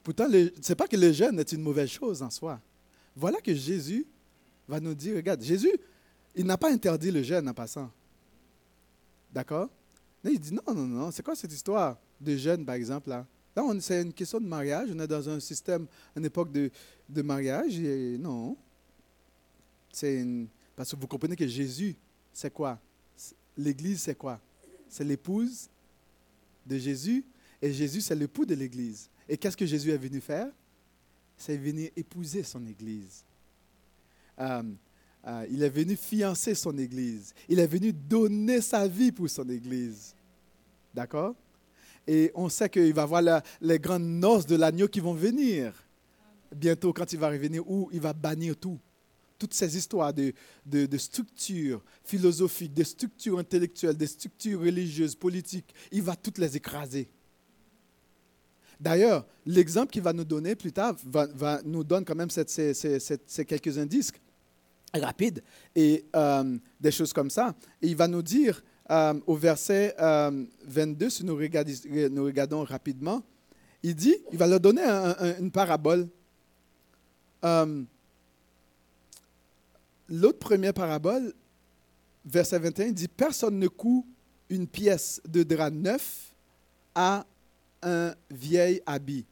Pourtant, ce n'est pas que le jeûne est une mauvaise chose en soi. Voilà que Jésus va nous dire, regarde, Jésus, il n'a pas interdit le jeûne en passant. D'accord? Il dit, non, non, non, c'est quoi cette histoire de jeûne, par exemple, là? Là, c'est une question de mariage. On est dans un système, une époque de, mariage. Non. C'est parce que vous comprenez que Jésus, c'est quoi? L'Église, c'est quoi? C'est l'épouse de Jésus. Et Jésus, c'est l'époux de l'Église. Et qu'est-ce que Jésus est venu faire? C'est venir épouser son Église. Euh, euh, il est venu fiancer son Église. Il est venu donner sa vie pour son Église. D'accord? Et on sait qu'il va y avoir les grandes noces de l'agneau qui vont venir bientôt quand il va revenir, où il va bannir tout toutes ces histoires de, de, structures philosophiques, de structures intellectuelles, de structures religieuses, politiques, il va toutes les écraser. D'ailleurs, l'exemple qu'il va nous donner plus tard va, nous donne quand même ces, quelques indices rapides et euh, des choses comme ça. Et il va nous dire euh, au verset 22, euh, si nous regardons, rapidement, il dit, il va leur donner une parabole l'autre première parabole, verset 21, dit Personne ne coud une pièce de drap neuf à un vieil habit.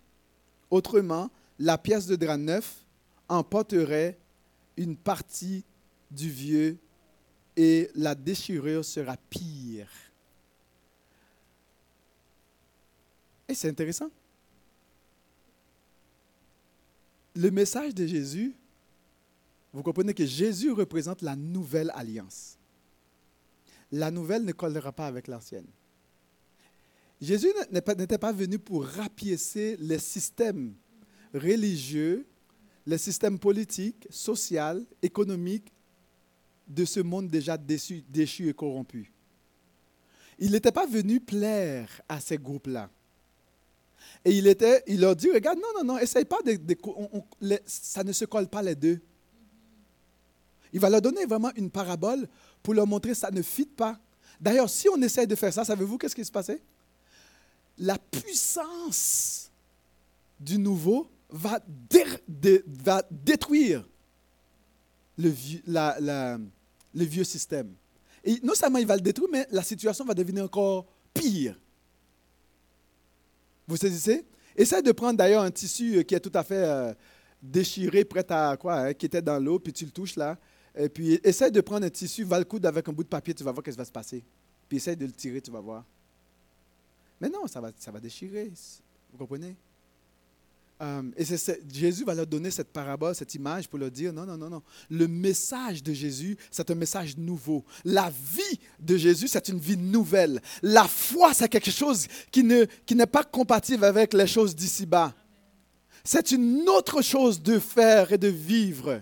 Autrement, la pièce de drap neuf emporterait une partie du vieux et la déchirure sera pire. Et c'est intéressant. Le message de Jésus vous comprenez que Jésus représente la nouvelle alliance. La nouvelle ne collera pas avec l'ancienne. Jésus n'était pas venu pour rapiécer les systèmes religieux, les systèmes politiques, sociaux, économiques de ce monde déjà déçu, déchu et corrompu. Il n'était pas venu plaire à ces groupes-là. Et il, était, il leur dit, regarde, non, non, non, essaye pas de... ça ne se colle pas les deux. Il va leur donner vraiment une parabole pour leur montrer que ça ne fit pas. D'ailleurs, si on essaie de faire ça, savez-vous qu'est-ce qui se passait? La puissance du nouveau va, détruire le vieux, système. Et non seulement il va le détruire, mais la situation va devenir encore pire. Vous saisissez? Essaye de prendre d'ailleurs un tissu qui est tout à fait euh, déchiré, prêt à quoi, hein, qui était dans l'eau, puis tu le touches là. Et puis, essaie de prendre un tissu, va le coudre avec un bout de papier, tu vas voir ce qui va se passer. Puis, essaie de le tirer, tu vas voir. Mais non, ça va, ça va déchirer. Vous comprenez? Euh, et Jésus va leur donner cette parabole, cette image pour leur dire, non, non, non, non. Le message de Jésus, c'est un message nouveau. La vie de Jésus, c'est une vie nouvelle. La foi, c'est quelque chose qui, ne, qui n'est pas compatible avec les choses d'ici-bas. C'est une autre chose de faire et de vivre.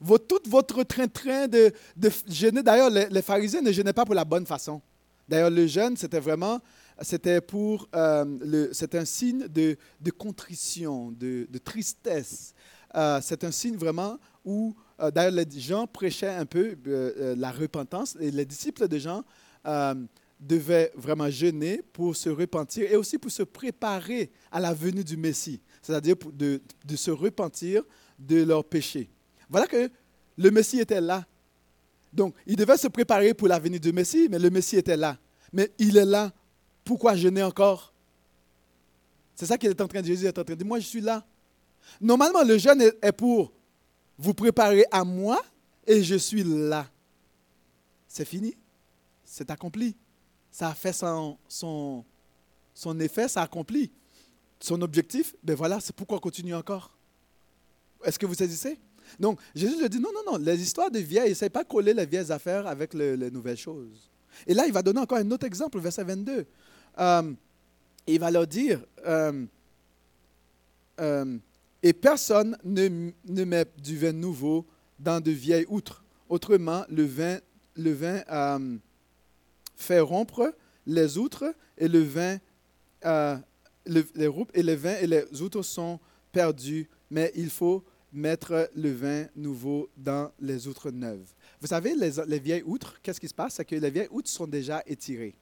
votre, tout votre train-train de, de jeûner. D'ailleurs, les, les pharisiens ne jeûnaient pas pour la bonne façon. D'ailleurs, le jeûne, c'était vraiment c'était pour euh, c'est un signe de, de contrition, de, tristesse. Euh, c'est un signe vraiment où, euh, d'ailleurs, les gens prêchaient un peu la repentance et les disciples de Jean devaient vraiment jeûner pour se repentir et aussi pour se préparer à la venue du Messie, c'est-à-dire de, de se repentir de leurs péchés. Voilà que le Messie était là. Donc, ils devaient se préparer pour la venue du Messie, mais le Messie était là. Mais il est là pourquoi jeûner encore? C'est ça qu'il est en train de Jésus est en train de dire. Moi, je suis là. Normalement, le jeûne est pour vous préparer à moi et je suis là. C'est fini. C'est accompli. Ça a fait son, effet, ça a accompli. Son objectif, ben voilà, c'est pourquoi continuer encore. Est-ce que vous saisissez? Donc, Jésus lui dit, non, non, non, les histoires de vieilles, essaye pas coller les vieilles affaires avec les nouvelles choses. Et là, il va donner encore un autre exemple, verset 22. Euh, il va leur dire, euh, euh, et personne ne, met du vin nouveau dans de vieilles outres. Autrement, le vin, le vin fait rompre les outres et le vin, le, les et les vins et les outres sont perdus, mais il faut mettre le vin nouveau dans les outres neuves. Vous savez, les vieilles outres, qu'est-ce qui se passe? C'est que les vieilles outres sont déjà étirées.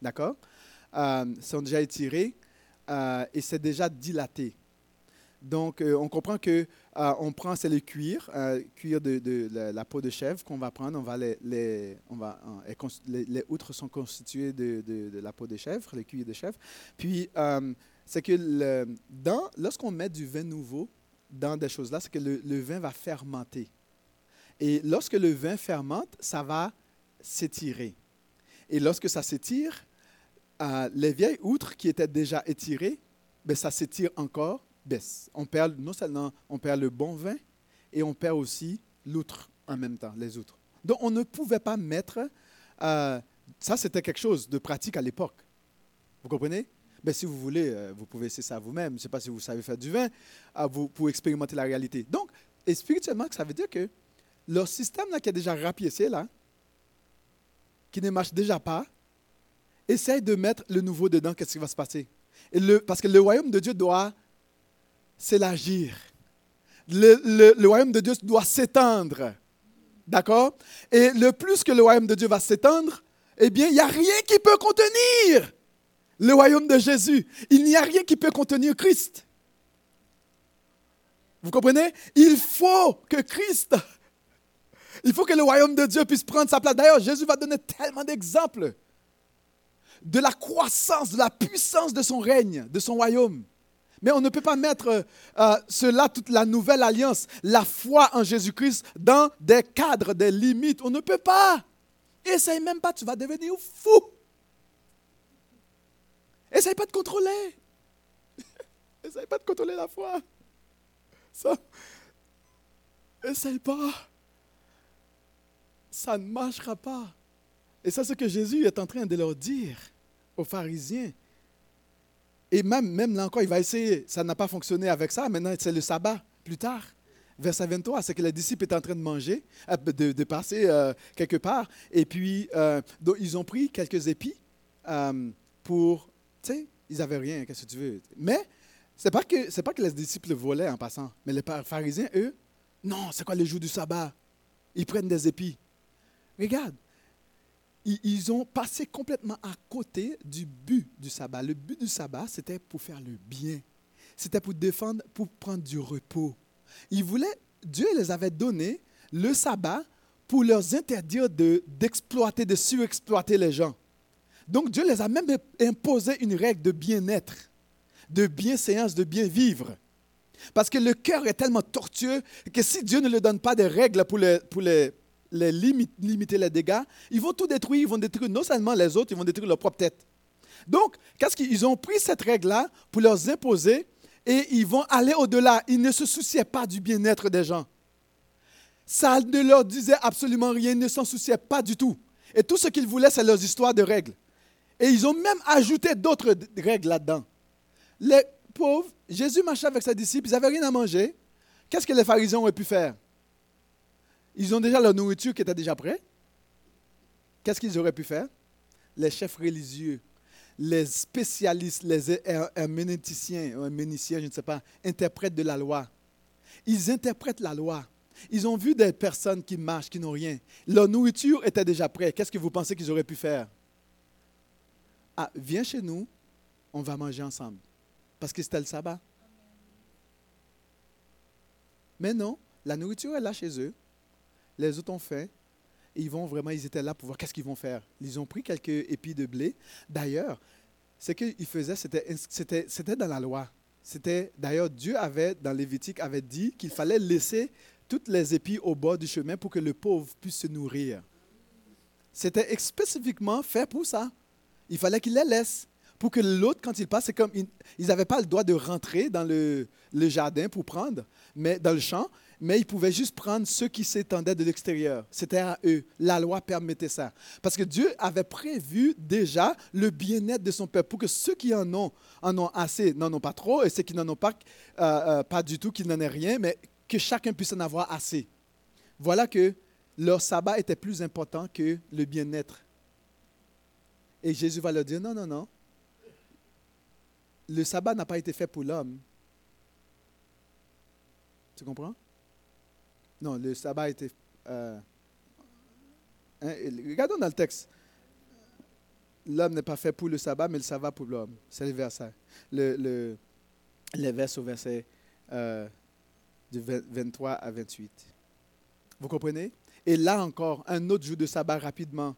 D'accord? Euh, sont déjà étirés euh, et c'est déjà dilaté. Donc, euh, on comprend que on prend, c'est le cuir, cuir de, la, peau de chèvre qu'on va prendre. On va les, on va, les, outres sont constituées de, la peau de chèvre, le cuir de chèvre. Puis, c'est que lorsqu'on met du vin nouveau dans des choses-là, c'est que le, le, vin va fermenter. Et lorsque le vin fermente, ça va s'étirer. Et lorsque ça s'étire, les vieilles outres qui étaient déjà étirées, ben, ça s'étire encore, baisse. On perd non seulement on perd le bon vin, et on perd aussi l'outre en même temps, les outres. Donc on ne pouvait pas mettre, euh, ça c'était quelque chose de pratique à l'époque. Vous comprenez? Ben, si vous voulez, euh, vous pouvez essayer ça vous-même. Je ne sais pas si vous savez faire du vin, euh, vous, pour expérimenter la réalité. Donc, et spirituellement, ça veut dire que leur système là, qui est déjà rapiécé, là, qui ne marche déjà pas, essaye de mettre le nouveau dedans, qu'est-ce qui va se passer? Parce que le royaume de Dieu doit s'élargir. Le, le, royaume de Dieu doit s'étendre. D'accord? Et le plus que le royaume de Dieu va s'étendre, eh bien, il n'y a rien qui peut contenir le royaume de Jésus. Il n'y a rien qui peut contenir Christ. Vous comprenez? Il faut que Christ, il faut que le royaume de Dieu puisse prendre sa place. D'ailleurs, Jésus va donner tellement d'exemples de la croissance, de la puissance de son règne, de son royaume. Mais on ne peut pas mettre euh, cela, toute la nouvelle alliance, la foi en Jésus-Christ, dans des cadres, des limites. On ne peut pas. Essaye même pas, tu vas devenir fou. Essaye pas de contrôler. Essaye pas de contrôler la foi. Ça, essaye pas. Ça ne marchera pas. Et c'est ce que Jésus est en train de leur dire aux pharisiens. Et même, même là encore, il va essayer. Ça n'a pas fonctionné avec ça. Maintenant, c'est le sabbat plus tard. Verset 23, c'est que les disciples étaient en train de manger, euh, de, passer euh, quelque part. Et puis, euh, ils ont pris quelques épis pour. Tu sais, ils n'avaient rien, qu'est-ce que tu veux. Mais ce n'est pas, que, pas que les disciples volaient en passant. Mais les pharisiens, eux, non, c'est quoi les jours du sabbat? Ils prennent des épis. Regarde, ils ont passé complètement à côté du but du sabbat. Le but du sabbat, c'était pour faire le bien. C'était pour défendre, pour prendre du repos. Ils voulaient, Dieu les avait donné le sabbat pour leur interdire d'exploiter, de, surexploiter les gens. Donc Dieu les a même imposé une règle de bien-être, de bienséance, de bien vivre. Parce que le cœur est tellement tortueux que si Dieu ne leur donne pas des règles pour les, pour les, les limiter les dégâts, ils vont tout détruire. Ils vont détruire non seulement les autres, ils vont détruire leur propre tête. Donc, qu'est-ce qu'ils ont pris cette règle-là pour leur imposer et ils vont aller au-delà? Ils ne se souciaient pas du bien-être des gens. Ça ne leur disait absolument rien, ils ne s'en souciaient pas du tout. Et tout ce qu'ils voulaient, c'est leurs histoires de règles. Et ils ont même ajouté d'autres règles là-dedans. Les pauvres, Jésus marchait avec ses disciples, ils n'avaient rien à manger. Qu'est-ce que les pharisiens auraient pu faire? Ils ont déjà leur nourriture qui était déjà prête. Qu'est-ce qu'ils auraient pu faire? Les chefs religieux, les spécialistes, les herménéticiens, herméniciens, je ne sais pas, interprètes de la loi. Ils interprètent la loi. Ils ont vu des personnes qui marchent, qui n'ont rien. Leur nourriture était déjà prête. Qu'est-ce que vous pensez qu'ils auraient pu faire? Ah, viens chez nous, on va manger ensemble. Parce que c'était le sabbat. Mais non, la nourriture est là chez eux. Les autres ont faim. ils vont vraiment, ils étaient là pour voir qu'est-ce qu'ils vont faire. Ils ont pris quelques épis de blé. D'ailleurs, ce qu'ils faisaient, c'était dans la loi. C'était d'ailleurs Dieu avait dans Lévitique avait dit qu'il fallait laisser toutes les épis au bord du chemin pour que le pauvre puisse se nourrir. C'était spécifiquement fait pour ça. Il fallait qu'il les laisse. Pour que l'autre, quand il passe, c'est comme. Ils n'avaient pas le droit de rentrer dans le, jardin pour prendre, mais dans le champ, mais ils pouvaient juste prendre ceux qui s'étendaient de l'extérieur. C'était à eux. La loi permettait ça. Parce que Dieu avait prévu déjà le bien-être de son peuple pour que ceux qui en ont, en ont assez, n'en ont pas trop, et ceux qui n'en ont pas, euh, euh, pas du tout, qu'ils n'en aient rien, mais que chacun puisse en avoir assez. Voilà que leur sabbat était plus important que le bien-être. Et Jésus va leur dire, non, non, non. Le sabbat n'a pas été fait pour l'homme. Tu comprends? Non, le sabbat été... Euh, hein, regardons dans le texte. L'homme n'est pas fait pour le sabbat, mais le sabbat pour l'homme. C'est le verset. Le, le, les versets au verset euh, de 23 à 28. Vous comprenez? Et là encore, un autre jour de sabbat rapidement,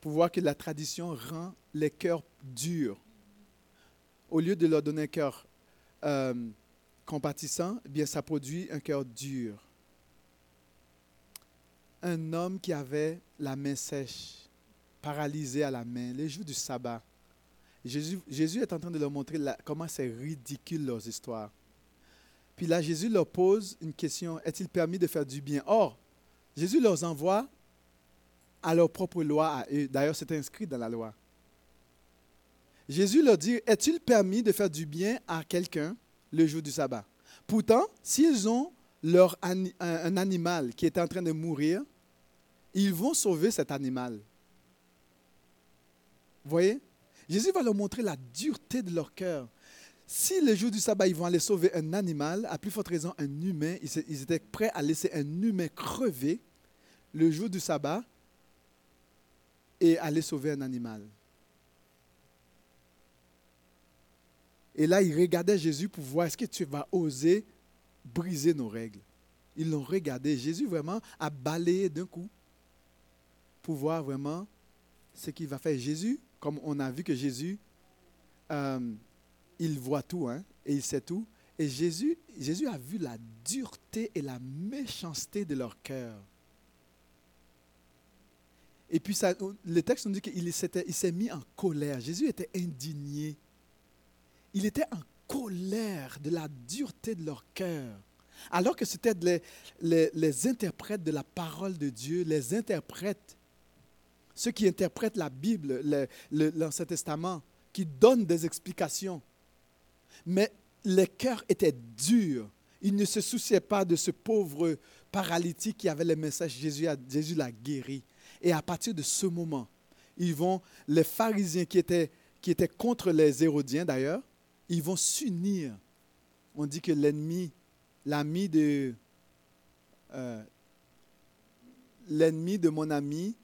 pour voir que la tradition rend les cœurs durs. Au lieu de leur donner un cœur euh, compatissant, eh bien ça produit un cœur dur. Un homme qui avait la main sèche, paralysé à la main, les jours du sabbat. Jésus, est en train de leur montrer comment c'est ridicule leurs histoires. Puis là, Jésus leur pose une question, est-il permis de faire du bien? Or, Jésus leur envoie à leur propre loi à eux. D'ailleurs, c'est inscrit dans la loi. Jésus leur dit, est-il permis de faire du bien à quelqu'un le jour du sabbat? Pourtant, s'ils ont leur un animal qui est en train de mourir, ils vont sauver cet animal. Vous voyez? Jésus va leur montrer la dureté de leur cœur. Si le jour du sabbat, ils vont aller sauver un animal, à plus forte raison un humain, ils étaient prêts à laisser un humain crever le jour du sabbat et aller sauver un animal. Et là, ils regardaient Jésus pour voir est-ce que tu vas oser briser nos règles? Ils l'ont regardé. Jésus vraiment a balayé d'un coup pour voir vraiment ce qu'il va faire. Jésus, comme on a vu que Jésus, euh, il voit tout, hein, et il sait tout. Et Jésus, a vu la dureté et la méchanceté de leur cœur. Et puis ça, le texte nous dit qu'il s'est mis en colère. Jésus était indigné. Il était en colère de la dureté de leur cœur. Alors que c'était les, interprètes de la parole de Dieu, les interprètes, ceux qui interprètent la Bible, l'Ancien Testament, qui donnent des explications mais les cœurs étaient durs. Ils ne se souciaient pas de ce pauvre paralytique qui avait le message. Jésus, Jésus l'a guéri. Et à partir de ce moment, ils vont, les pharisiens qui étaient, contre les Hérodiens d'ailleurs, ils vont s'unir. On dit que l'ennemi, l'ami de, euh, l'ennemi de mon ami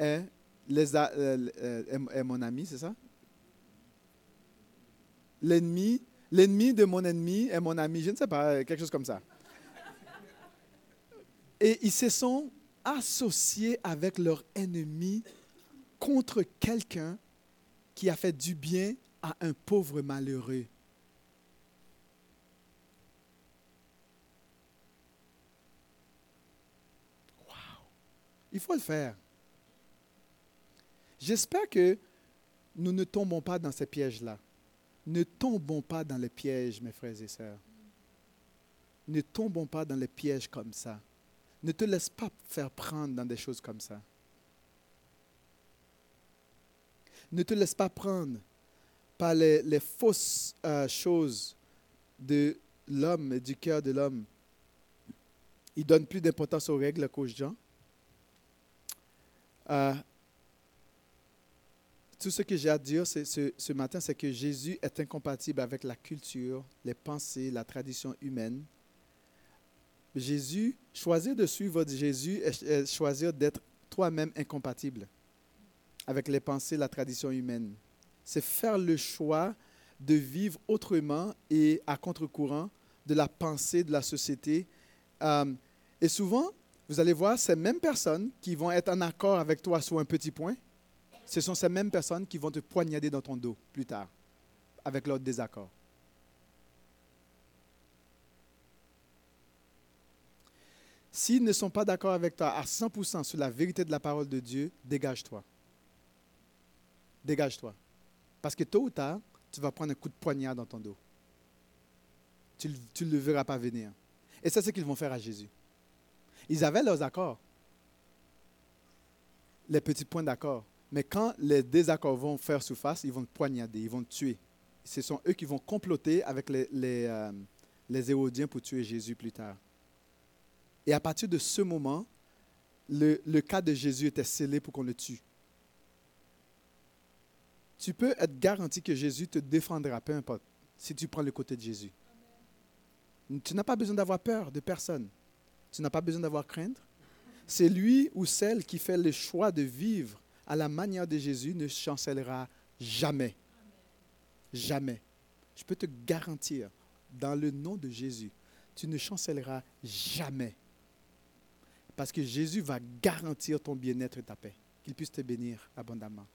est, les, euh, est mon ami, c'est ça? L'ennemi, l'ennemi de mon ennemi est mon ami, je ne sais pas, quelque chose comme ça. Et ils se sont associés avec leur ennemi contre quelqu'un qui a fait du bien à un pauvre malheureux. Wow. Il faut le faire. J'espère que nous ne tombons pas dans ces pièges-là. Ne tombons pas dans les pièges, mes frères et sœurs. Ne tombons pas dans les pièges comme ça. Ne te laisse pas faire prendre dans des choses comme ça. Ne te laisse pas prendre par les, fausses euh, choses de l'homme et du cœur de l'homme. Ils donnent plus d'importance aux règles qu'aux gens. Euh, tout ce que j'ai à dire ce, ce matin, c'est que Jésus est incompatible avec la culture, les pensées, la tradition humaine. Jésus, choisir de suivre Jésus est choisir d'être toi-même incompatible avec les pensées, la tradition humaine. C'est faire le choix de vivre autrement et à contre-courant de la pensée de la société. Euh, et souvent, vous allez voir, ces mêmes personnes qui vont être en accord avec toi sur un petit point, ce sont ces mêmes personnes qui vont te poignarder dans ton dos plus tard, avec leur désaccord. S'ils ne sont pas d'accord avec toi à 100% sur la vérité de la parole de Dieu, dégage-toi. Dégage-toi. Parce que tôt ou tard, tu vas prendre un coup de poignard dans ton dos. Tu ne le verras pas venir. Et c'est ce qu'ils vont faire à Jésus. Ils avaient leurs accords, les petits points d'accord. Mais quand les désaccords vont faire surface, ils vont te poignarder, ils vont te tuer. Ce sont eux qui vont comploter avec les, les, euh, pour tuer Jésus plus tard. Et à partir de ce moment, le, le cas de Jésus était scellé pour qu'on le tue. Tu peux être garanti que Jésus te défendra, peu importe, si tu prends le côté de Jésus. Tu n'as pas besoin d'avoir peur de personne. Tu n'as pas besoin d'avoir crainte. C'est lui ou celle qui fait le choix de vivre à la manière de Jésus ne chancellera jamais. Jamais. Je peux te garantir, dans le nom de Jésus, tu ne chancelleras jamais. Parce que Jésus va garantir ton bien-être et ta paix. Qu'il puisse te bénir abondamment.